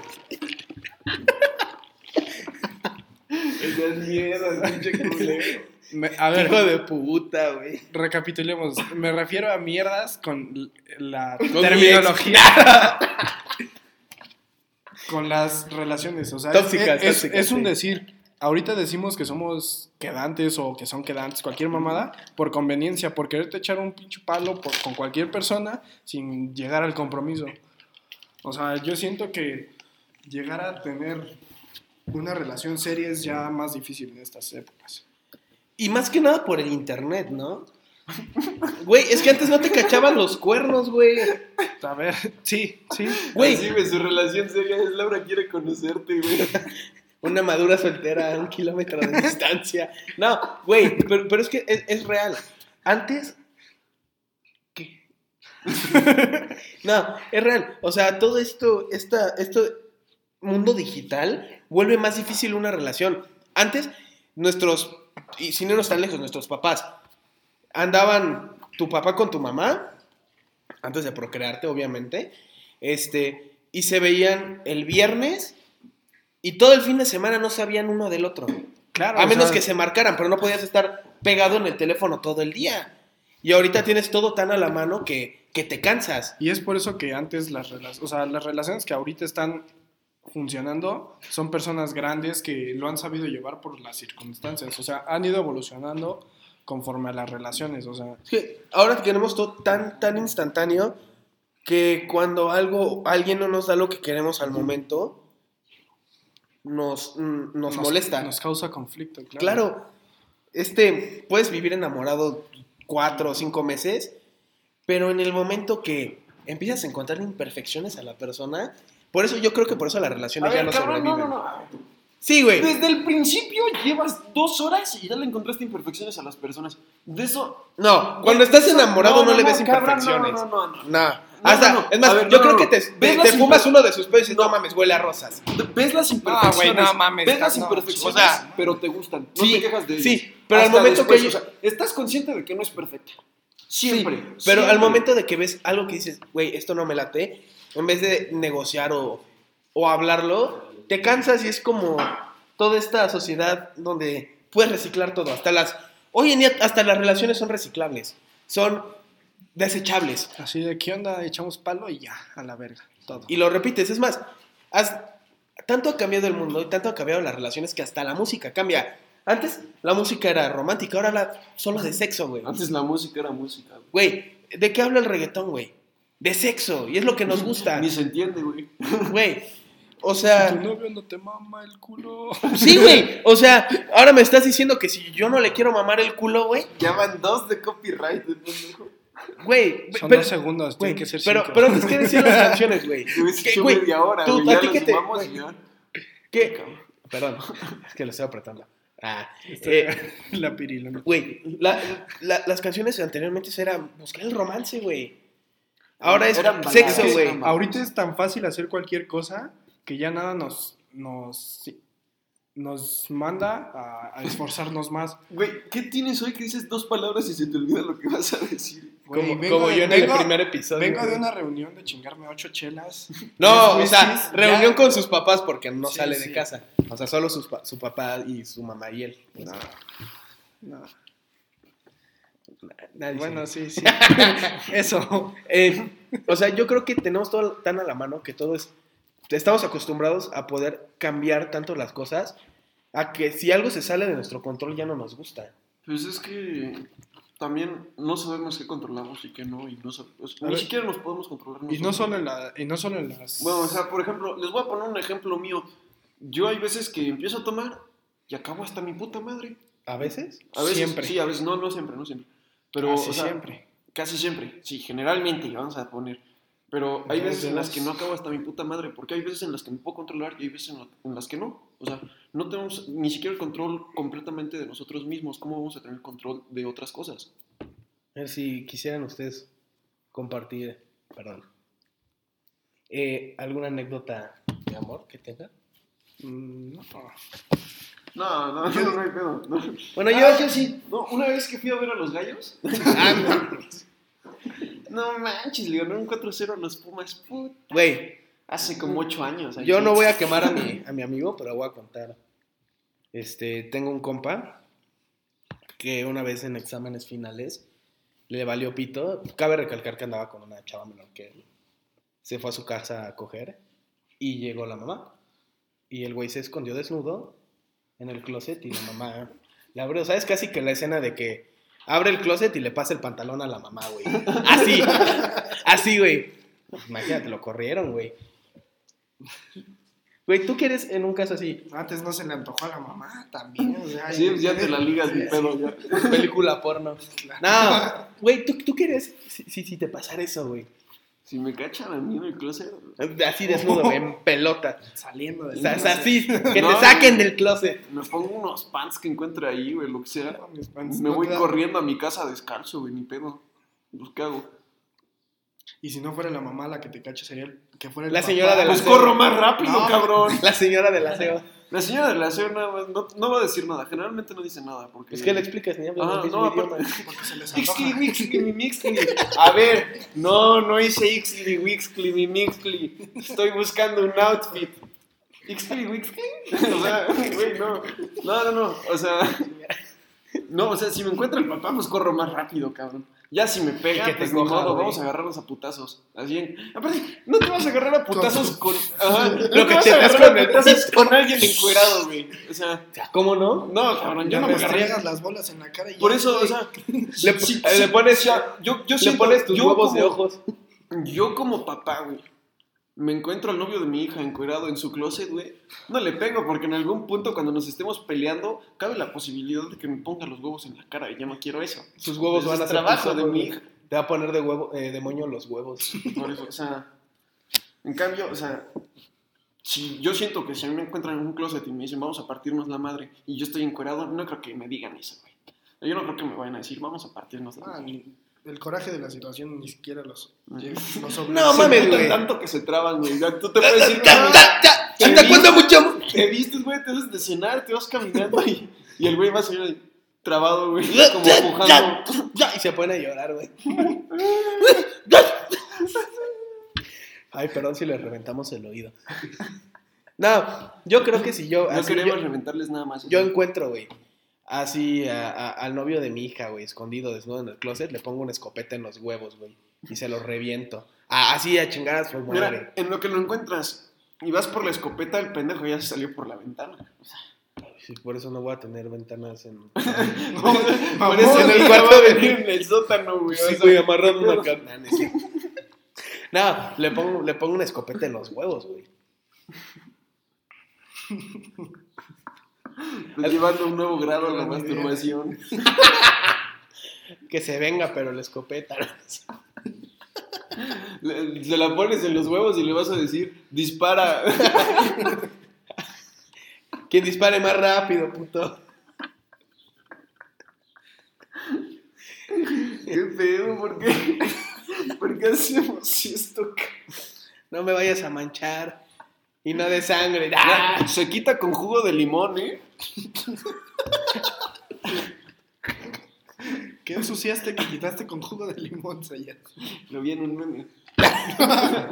Esas mierdas, pinche culero. Me- a ver, Hijo de puta, güey. recapitulemos. Me refiero a mierdas con la Con mi terminología. con las relaciones. O sea, es- Tóxicas, es, tóxicas, es un sí. decir. Ahorita decimos que somos quedantes o que son quedantes, cualquier mamada, por conveniencia, por quererte echar un pinche palo por- con cualquier persona sin llegar al compromiso. O sea, yo siento que llegar a tener una relación seria es ya más difícil en estas épocas. Y más que nada por el internet, ¿no? Güey, es que antes no te cachaban los cuernos, güey. A ver, sí, sí. Güey, su relación seria es Laura quiere conocerte, güey. Una madura soltera a un kilómetro de distancia. No, güey, pero, pero es que es, es real. Antes. ¿Qué? no, es real. O sea, todo esto, esta, esto, mundo digital vuelve más difícil una relación. Antes, nuestros, y si no nos están lejos, nuestros papás andaban tu papá con tu mamá, antes de procrearte, obviamente, este, y se veían el viernes y todo el fin de semana no sabían uno del otro. Claro. A menos sea, que se marcaran, pero no podías estar pegado en el teléfono todo el día. Y ahorita tienes todo tan a la mano que, que te cansas. Y es por eso que antes las relaciones, o sea, las relaciones que ahorita están funcionando son personas grandes que lo han sabido llevar por las circunstancias, o sea, han ido evolucionando conforme a las relaciones, o sea, Es que ahora tenemos todo tan, tan instantáneo que cuando algo, alguien no nos da lo que queremos al momento, nos, mm, nos, molesta. nos causa conflicto, claro. Claro, este, puedes vivir enamorado cuatro o cinco meses, pero en el momento que empiezas a encontrar imperfecciones a la persona, por eso yo creo que por eso las A relaciones ya ver, no cabrón, no, sobreviven. no, no. Sí, güey. Desde el principio llevas dos horas y ya le encontraste imperfecciones a las personas. De eso. No, cuando estás enamorado no, le ves cabrón, imperfecciones. No, no, no, no. No. Hasta, no, no. es más, ver, yo no, creo no, que no. te, ¿Ves te- te fumas uno de sus pedos y dices, no No. mames, huele a rosas. Ves las imperfecciones. güey, no mames, Ves las no, imperfecciones, o sea, pero te gustan. No sí, te quejas de ellas. sí, pero al momento que después, ellos- o sea, estás consciente de que no es perfecta. Siempre. Sí, pero siempre. al momento de que ves algo que dices, güey, esto no me late, en vez de negociar o, o hablarlo, te cansas y es como toda esta sociedad donde puedes reciclar todo. Hasta las. Hoy en día, hasta las relaciones son reciclables. Son desechables. Así de, ¿qué onda? Echamos palo y ya, a la verga, todo. Y lo repites. Es más, has- tanto ha cambiado el mundo y tanto ha cambiado las relaciones que hasta la música cambia. Antes la música era romántica, ahora habla solo de sexo, güey. Antes la música era música. Güey, ¿de qué habla el reggaetón, güey? De sexo, y es lo que nos gusta. Ni se entiende, güey. Güey, o Tu sea, novio no te mama el culo. sí, güey. O sea, ahora me estás diciendo que si yo no le quiero mamar el culo, güey, Ya van dos de copyright, de pendejo. Güey. Son pero- dos segundos, güey, tienen que ser pero, cinco. pero antes, ¿qué decían las canciones, güey? Te hubiese ¿Qué, hecho güey? media hora, Tú, güey. ¿a ti las te- güey? ya. ¿Qué? Perdón, es que lo estoy apretando. Ah, eh, la pirila. güey, la- la- las canciones anteriormente eran buscar el romance, güey. Ahora es sexo, güey. Ahorita es tan fácil hacer cualquier cosa que ya nada nos, nos, nos manda a, a esforzarnos más. Güey, ¿qué tienes hoy que dices dos palabras y se te olvida lo que vas a decir? Güey, Como, vengo como de- yo en el primer episodio. Vengo de una reunión de chingarme ocho chelas. No, o sea, reunión ya. con sus papás porque no Sí, sale sí. de casa. O sea, solo sus pa- su papá y su mamá y él. No, no. Nadie Bueno, sabe. sí, sí. Eso. Eh, o sea, yo creo que tenemos todo tan a la mano que todo es. Estamos acostumbrados a poder cambiar tanto las cosas a que si algo se sale de nuestro control ya no nos gusta. Pues es que también no sabemos qué controlamos y qué no. Y no sab- A ni ver. siquiera nos podemos controlar. Y no solo en, la, y no solo en las... Bueno, o sea, por ejemplo, les voy a poner un ejemplo mío. Yo hay veces que empiezo a tomar y acabo hasta mi puta madre. ¿A veces? A veces, Siempre. Sí, a veces, no, no siempre, no siempre. Pero, Casi o sea, siempre. Casi siempre, sí, generalmente, vamos a poner. Pero hay veces en las que no acabo hasta mi puta madre, porque hay veces en las que me puedo controlar y hay veces en, la- en las que no. O sea, no tenemos ni siquiera el control completamente de nosotros mismos. ¿Cómo vamos a tener control de otras cosas? A ver si quisieran ustedes compartir, perdón, eh, alguna anécdota de amor que tengan. Mm, no. No, no, no, no hay pedo. No. Bueno, Ah, yo. yo sí. No, una vez que fui a ver a los gallos. Ah, no. No manches, le ganaron 4-0 a los Pumas. Put. Güey, Hace como 8 años. Yo no voy a quemar a mi, a mi amigo, pero voy a contar. Este, tengo un compa que una vez en exámenes finales le valió pito. Cabe recalcar que andaba con una chava menor que él. Se fue a su casa a coger y llegó la mamá. Y el güey se escondió desnudo en el closet y la mamá le abrió. ¿Sabes? Casi que la escena de que abre el closet y le pasa el pantalón a la mamá, güey. Así, así, güey. Imagínate, lo corrieron, güey. Güey, ¿tú quieres en un caso así? Antes no se le antojó a la mamá también. o sea, Sí, ya te la ligas, mi pedo. Ya. Película porno. No, güey, ¿tú, ¿tú quieres si, si, si te pasara eso, güey? Si me cachan a mí en el closet. Así desnudo, güey, en pelota. Saliendo O del sea, o sea, así, que No, te saquen del closet. Me pongo unos pants que encuentre ahí, güey, lo que sea. No, mis pants, Me no voy corriendo a mi casa descalzo, güey, ni pedo. Pues, ¿qué hago? Y si no fuera la mamá la que te cacha, sería el que fuera el La papá. señora de la Pues corro más rápido, No. cabrón. La señora del aseo. La señora aseo nada más no, no va a decir nada. Generalmente no dice nada. Porque... Es que le explicas, ni habla Ah, no, aparte- Porque se les Ixtli, antoja. Wixtli, mi Mixtli. A ver, no, no hice Ixtli, Wixtli, mi Mixtli. Estoy buscando un outfit. ¿Ixtli, Wixtli? O sea, güey, no. No, no, no. O sea, No, o sea, si me encuentra el papá, pues corro más rápido, cabrón. Ya si me pega, Que te pues ni coja, modo, güey. vamos a agarrarnos a putazos. Así en... Aparte, no te vas a agarrar a putazos con... Ajá, no Lo te que vas te a das agarrar con a el putazos con alguien encuerado, güey. O sea, ¿cómo no? no, cabrón, yo Ya no me agarré. las bolas en la cara y Por ya, eso, o güey. sea, Le, sí, sí, le pones, sea, yo, yo le siento- pones tus yo huevos de como- ojos. Yo como papá, güey, me encuentro al novio de mi hija encuerado en su closet, güey. No le pego porque en algún punto cuando nos estemos peleando, cabe la posibilidad de que me ponga los huevos en la cara y yo no quiero eso. Sus huevos van a ser trabajo tus de ojos, mi güey. hija. Te va a poner de huevo, eh, de moño los huevos. Por eso, o sea, en cambio, o sea, si yo siento que si a mí me encuentran en un closet y me dicen vamos a partirnos la madre y yo estoy encuerado, no creo que me digan eso, güey. Yo no creo que me vayan a decir vamos a partirnos la Ah, madre. El coraje de la situación ni siquiera los, los No, mames, güey. tanto que se traban, güey. Ya tú te puedes decir, Ya, ya, ya. Te ¿Hasta cuándo mucho? Te vistes, güey, te debes de cenar, te vas caminando y, y el güey va a salir ahí trabado, güey, Ya, como ya, empujando. ya, ya. Y se pone a llorar, güey. Ay, perdón si le reventamos el oído. No, yo creo que si yo. No así queremos yo, reventarles nada más. yo encuentro, güey. Así a- a- al novio de mi hija, güey, escondido, desnudo en el closet, le pongo una escopeta en los huevos, güey. Y se los reviento. Ah, así a chingar a su madre. Mira, en lo que lo encuentras y vas por la escopeta, el pendejo ya se salió por la ventana. Sí, por eso no voy a tener ventanas en. por mamón, eso en el cuarto de- venir en el sótano, güey. o Sí, güey, amarrado una carne. No, le pongo, le pongo una escopeta en los huevos, güey. Pues llevando un nuevo grado a la masturbación. Que se venga, pero la escopeta. Le- Se la pones en los huevos y le vas a decir, dispara. Quien dispare más rápido, puto. ¿Qué pedo? ¿Por qué? ¿Por qué hacemos esto? No me vayas a manchar. Y no de sangre. ¡Ah! Se quita con jugo de limón, ¿eh? ¿Qué ensuciaste que quitaste con jugo de limón, Sayas? Lo vi en un meme.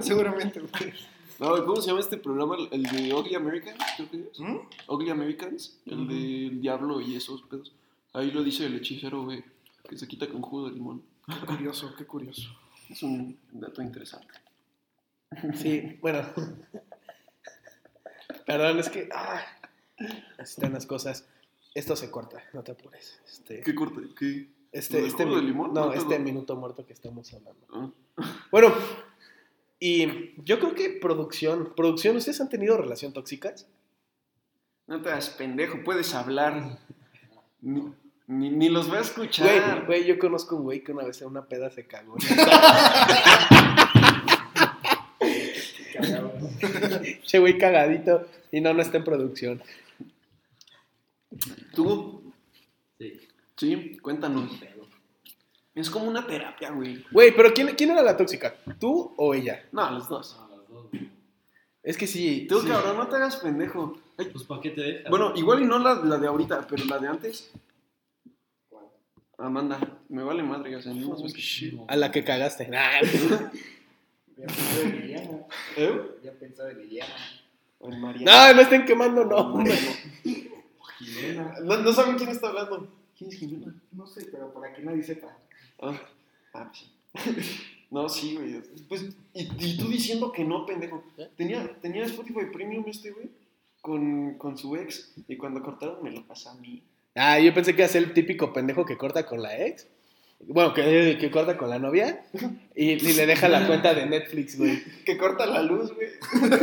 Seguramente, güey. No, ¿cómo se llama este programa? El de Ugly Americans, creo que es. ¿Mm? Ugly Americans, el del diablo y esos pedos. Ahí lo dice el hechicero, güey, que se quita con jugo de limón. Qué curioso, qué curioso. Es un dato interesante. Sí, bueno. Perdón, es que. Ah, así están las cosas. Esto se corta, no te apures. Este, ¿Qué corte? ¿Qué? este, ¿Lo del este de limón? No, No, este no. minuto muerto que estamos hablando. Ah. Bueno, y yo creo que producción. Producción, ¿ustedes han tenido relación tóxicas? No te hagas pendejo, puedes hablar. Ni, ni, ni los voy a Güey, escuchar. güey, yo conozco un güey que una vez en una peda se cagó. che, güey, cagadito. Y no, no está en producción. ¿Tú? Sí. Sí, cuéntanos. Es como una terapia, güey. Güey, pero ¿quién, ¿quién era la tóxica? ¿Tú o ella? No, los dos. No, las dos, güey. Es que sí. Tú, sí. cabrón, no te hagas pendejo. Ay, Pues, ¿para qué te dejas? bueno, igual y no la, la de ahorita, pero la de antes. Amanda, me vale madre, o sea, no qué- shit. A la que cagaste. Nah. Ya pensaba en Liliana. ¿Eh? Ya pensaba en Liliana. No, no estén quemando, no. Jimena. No, no saben quién está hablando. ¿Quién es Jimena? No sé, pero para que nadie sepa. Ah, ah, sí. No, sí, güey. Pues, y, y tú diciendo que no, pendejo. Tenía, tenía Spotify Premium este, güey, con, con su ex. Y cuando cortaron me lo pasa a mí. Ah, yo pensé que iba a ser el típico pendejo que corta con la ex. Bueno, que, que corta con la novia. Y, y le deja la cuenta de Netflix, güey. Que corta la luz, güey.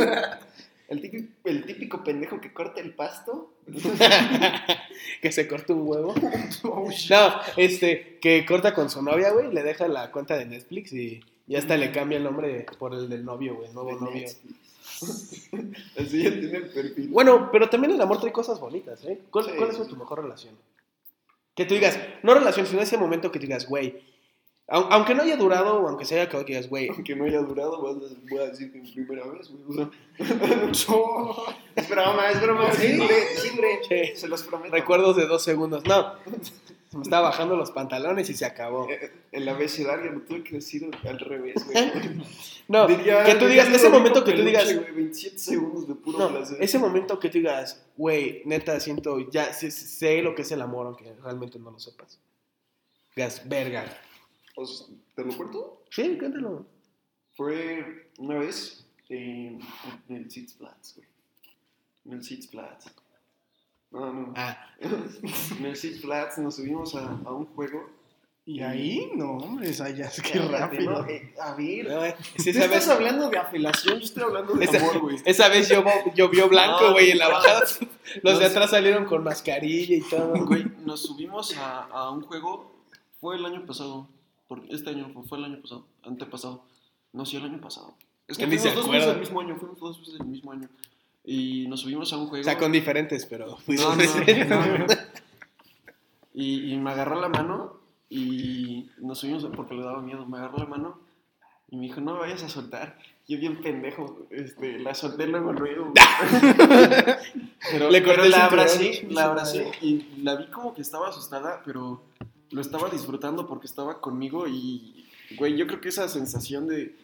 El típico, el típico pendejo que corta el pasto. que se corta un huevo. Oh. No, este, que corta con su novia, güey, le deja la cuenta de Netflix y ya hasta le cambia el nombre por el del novio, güey, nuevo novio. Así ya tiene el perfil. Bueno, pero también el amor trae cosas bonitas, ¿eh? ¿Cuál, Sí, sí. tu mejor relación? Que tú digas, no relación, sino ese momento que tú digas, güey, aunque no haya durado o aunque se haya acabado, que digas, güey, Aunque no haya durado, voy a decir que en primera vez, güey. O sea, es broma, es broma. Sí, Siempre, siempre. Se los prometo. recuerdos de dos segundos. No, Se me estaba bajando los pantalones y se acabó. Eh, El abecedario lo tuve que decir al revés, güey. No, Diría- que tú digas, ese momento que tú digas, güey, 27 segundos de puro no, placer. ese momento que tú digas, güey, neta, siento, ya sé, sé lo que es el amor, aunque realmente no lo sepas. Digas, verga. O sea, ¿Te lo cuento? Sí, cuéntalo. Fue una vez en, en el Six Flats, güey. En el Six Flats. No, no. Ah, En el Six Flats nos subimos a, a un juego. Y ahí, no, hombre, esa ya es que rápido. no, eh, a ver. no, eh, esa estás vez, hablando de afelación, yo estoy hablando de Esa- amor, güey. esa vez llovió, blanco, No, güey, en la bajada. Los de atrás salieron con mascarilla y todo. Güey, nos subimos a, a un juego. Fue el año pasado. Porque este año fue, fue el año pasado. Antepasado. No, sí, el año pasado. Es que fuimos dos veces el mismo año. Fuimos dos veces el mismo año. Y nos subimos a un juego. O sea, con diferentes, pero. No, no, no. Y, y me agarró la mano y nos subimos porque le daba miedo. Me agarró la mano y me dijo, no me vayas a soltar. Yo bien pendejo, este, la solté luego luego. pero Le pero la abracé, la abracé y la vi como que estaba asustada, pero lo estaba disfrutando porque estaba conmigo y, güey, yo creo que esa sensación de,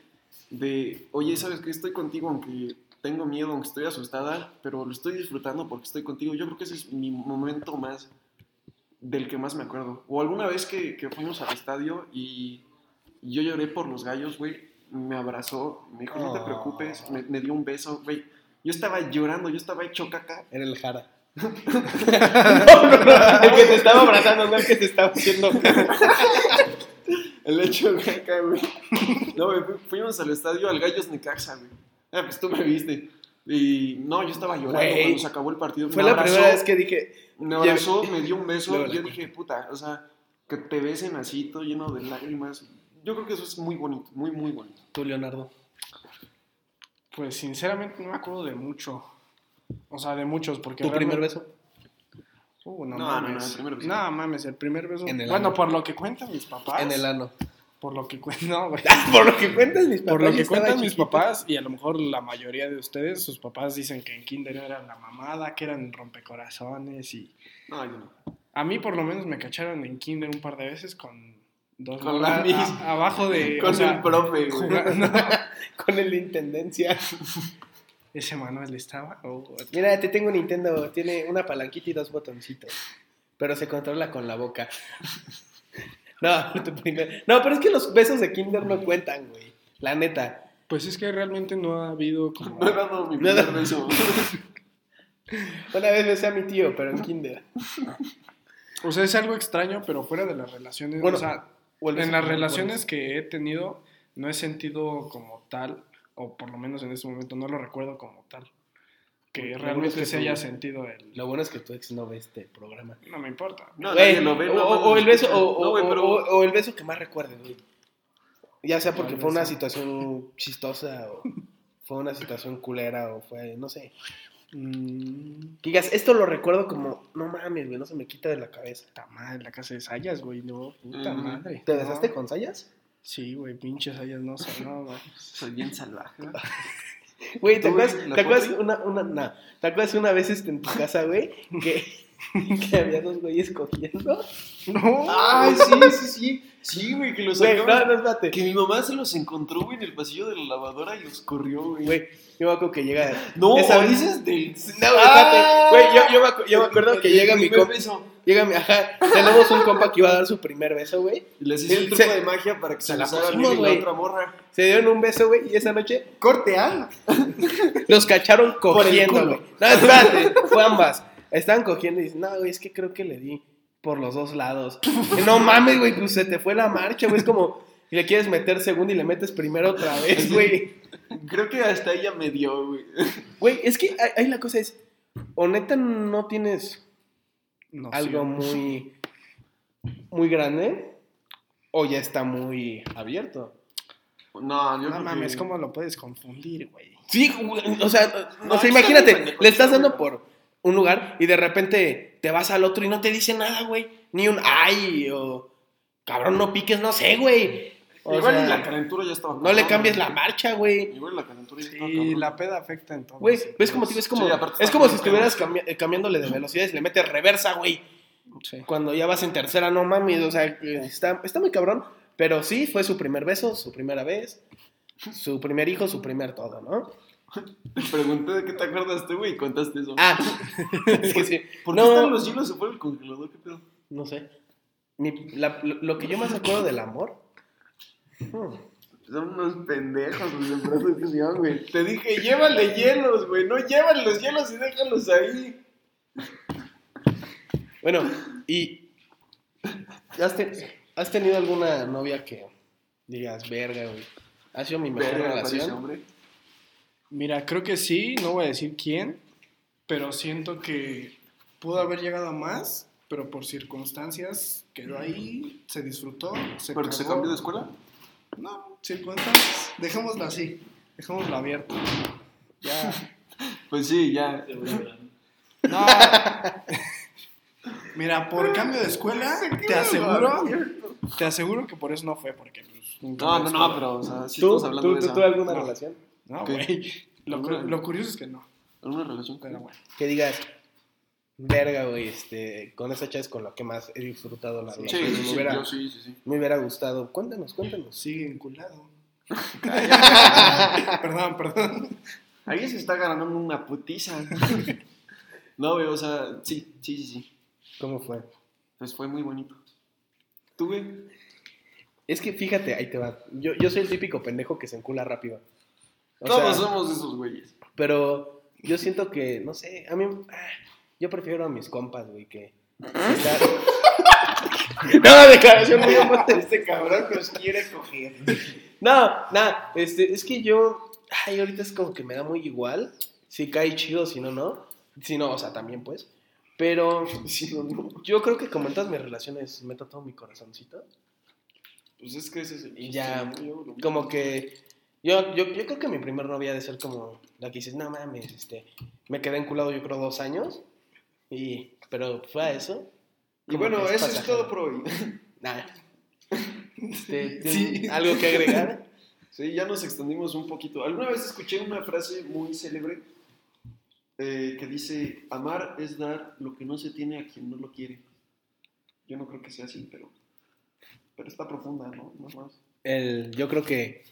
de oye, ¿sabes qué? Estoy contigo aunque tengo miedo, aunque estoy asustada, pero lo estoy disfrutando porque estoy contigo. Yo creo que ese es mi momento más del que más me acuerdo. O alguna vez que, que fuimos al estadio y yo lloré por los gallos, güey, me abrazó, me dijo, no te Oh. preocupes, me, me dio un beso, güey. Yo estaba llorando, yo estaba hecho caca. Era el Jara. No, no, no, el que te estaba abrazando, no el que te estaba haciendo. El hecho caca, güey. No, güey, fu- fuimos al estadio al Gallos Necaxa, güey. Ah, pues tú me viste. Y no, yo estaba llorando Güey. cuando se acabó el partido. Fue Me la abrazó, primera vez que dije, Me abrazó, me dio un beso. Luego yo dije, puta, o sea, que te besen así, todo lleno de lágrimas. Yo creo que eso es muy bonito, muy, muy bonito. tú, Leonardo. Pues sinceramente no me acuerdo de mucho. O sea, de muchos, porque. ¿Tu primer beso? Uh, no, No, no, mames. no, el primer beso. No, mames, el primer beso. En el bueno, ano. por lo que cuentan mis papás. En el ano. Por lo que cuentan. No, güey. Por lo que cuentas mis papás. Por lo que cuentan mis papás, y a lo mejor la mayoría de ustedes, sus papás dicen que en Kinder eran la mamada, que eran rompecorazones. Y No, yo no. a mí, por lo menos, me cacharon en Kinder un par de veces con dos Con la a- abajo de. Con o sea, el profe, güey. jugando- Con el de intendencia. Ese Manuel estaba. oh, Mira, te tengo un Nintendo. Tiene una palanquita y dos botoncitos. Pero se controla con la boca. No, tu primer- no, pero es que los besos de Kinder no cuentan, güey. La neta. Pues es que realmente no ha habido como. No he dado mi No beso. Una vez besé a mi tío, pero en Kinder. O sea, es algo extraño, pero fuera de las relaciones. Bueno, o sea, en las relaciones que he tenido, no he sentido como tal, o por lo menos en este momento no lo recuerdo como tal. Que Lo bueno realmente es que se tú- haya sentido el. Lo bueno es que tu ex no ve este programa. No me importa. No, Güey, nadie lo ve. o, el beso, o, No, o- güey, pero- o- o el beso que más recuerdes, güey. Ya sea porque ¿Cuál fue una situación chistosa, o fue una situación culera, o fue, no sé. Mm, digas, esto lo recuerdo como, no mames, güey, no se me quita de la cabeza. puta madre, la casa de Sayas, güey, no, puta Mm. madre. ¿Te no. besaste con sayas? Sí, güey, pinches Sayas, no sé, no, güey. Soy bien salvaje. Güey, ¿te ¿Tú, güey, acuerdas, ¿te acuerdas una, una, no, ¿te acuerdas una vez este, en tu casa, güey, que, que había dos güeyes cogiendo? No, Ay, sí, sí, sí. Sí, güey, que los Güey, no, no, espérate. Que mi mamá se los encontró, güey, en el pasillo de la lavadora y los corrió, güey. Güey, yo me acuerdo que llega... No, esa vez- dices del... No, güey, espérate. Güey, yo, yo, me acu- yo me acuerdo que llega mi primer compa. beso. Llega mi, ajá, tenemos un compa que iba a dar su primer beso, güey. Y les hice un truco se- de magia para que se, se la pusimos, la güey. otra morra. Se dieron un beso, güey, y esa noche Corte A. los cacharon cogiendo, güey. No, espérate, fue ambas. Estaban cogiendo y dicen, no, güey, es que creo que le di por los dos lados. Y no mames, güey, pues se te fue la marcha, güey. Es como, le quieres meter segundo y le metes primero otra vez, güey. Creo que hasta ella me dio, güey. Güey, es que ahí la cosa es, o neta no tienes no algo sí. muy, muy grande, o ya está muy abierto. No, yo No mames, que... ¿cómo lo puedes confundir, güey? Sí, güey, o sea, No, o sea, imagínate, bien le estás está dando por un lugar y de repente te vas al otro y no te dice nada, güey. Ni un ay o cabrón, no piques, no sé, güey. O Igual sea, la calentura ya estaba... no le cambies güey. la marcha, güey. Igual la calentura ya estaba... Y la peda afecta en todo. Güey. ¿ves como? Es como, Sí, es como si estuvieras cambi- eh, cambiándole de velocidad y le metes reversa, güey. Sí. Cuando ya vas en tercera, no mames, o sea, está, está muy cabrón. Pero sí, fue su primer beso, su primera vez, su primer hijo, su primer todo, ¿no? Te pregunté de qué te acuerdas tú, güey, y contaste eso. Ah, es que sí. ¿Por qué no, están los hielos afuera del congelador? ¿Qué pedo? no sé. Mi- la- lo, lo que yo más acuerdo del amor. Son unos pendejos los de producción, güey. Te dije, llévale hielos, güey. No llévale los hielos y déjalos ahí. Bueno, y. ¿has, te- has tenido alguna novia que digas, verga, güey? ¿Ha sido mi mejor Verga, parece relación? hombre. Mira, creo que sí, no voy a decir quién, pero siento que pudo haber llegado a más, pero por circunstancias quedó ahí, se disfrutó, se ¿Pero se cambió de escuela? No, circunstancias. Dejémosla así, dejémosla abierta. Ya. Pues sí, ya. No. Mira, por cambio de escuela, te aseguro, te aseguro que por eso no fue, porque pues, No, no, no, pero, o sea, sí ¿Tú, estamos hablando tú, de tú, esa. tú alguna No. relación? No, güey. Lo, cu- lo curioso es que no, ¿Alguna relación? pero bueno. Que digas, verga, güey, este, con esa chava es con la que más he disfrutado la Sí, relación. sí, me, sí, hubiera, yo sí, sí, sí. me hubiera gustado. Cuéntanos, cuéntanos. Sigue enculado. perdón, perdón. Alguien se está ganando una putiza. no, güey, o sea, sí, sí, sí, sí. ¿Cómo fue? Pues fue muy bonito. ¿Tú, güey? Es que fíjate, ahí te va. Yo, yo soy el típico pendejo que se encula rápido. O Todos sea, somos esos güeyes. Pero yo siento que, no sé, a mí. ah, Yo prefiero a mis compas, güey, que. no, declaración muy fuerte. Este cabrón nos quiere coger. No, nada, este, es que yo. Ay, ahorita es como que me da muy igual. Si cae chido, si no, no. Si no, o sea, también pues. Pero no, no. yo creo que como en todas mis relaciones meto todo mi corazoncito. Pues es que ese es el Y ya, ¿no? Yo Como que. Yo, yo, yo creo que mi primer novia ha de ser como la que dices, no mames, este, me quedé enculado yo creo dos años. Y, pero fue a eso. Y bueno, que eso es todo por hoy. Nada. Este, ¿tienes Sí. ¿Algo que agregar? Sí, ya nos extendimos un poquito. Alguna vez escuché una frase muy célebre eh, que dice, amar es dar lo que no se tiene a quien no lo quiere. Yo no creo que sea así, pero, pero está profunda, ¿no? No más. El, yo creo que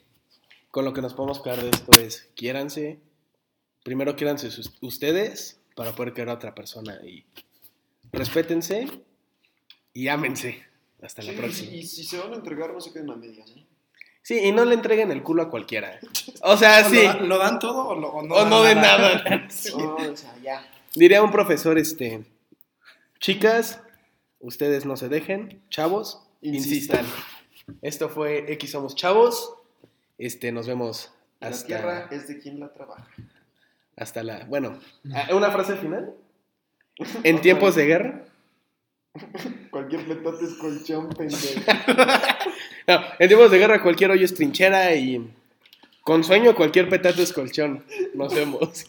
con lo que nos podemos quedar de esto es, quiéranse. Primero quiéranse sus- ustedes para poder querer a otra persona. Y respétense y ámense. Hasta la próxima. Y si se van a entregar, no se queden a medias, ¿eh? Sí, y no le entreguen el culo a cualquiera. O sea, ¿O sí. ¿Lo, ¿Lo dan todo o, lo- o no? O dan no de nada. No, o sea, ya. Diría un profesor, este, chicas, ustedes no se dejen, chavos, insistan. Insistan. Esto fue X Somos Chavos. Este, nos vemos La hasta, tierra es de quien la trabaja. Hasta la, bueno, una frase final. En tiempos de guerra. Cualquier petate es colchón, pendejo. No, en tiempos de guerra cualquier hoyo es trinchera y con sueño cualquier petate es colchón. Nos vemos.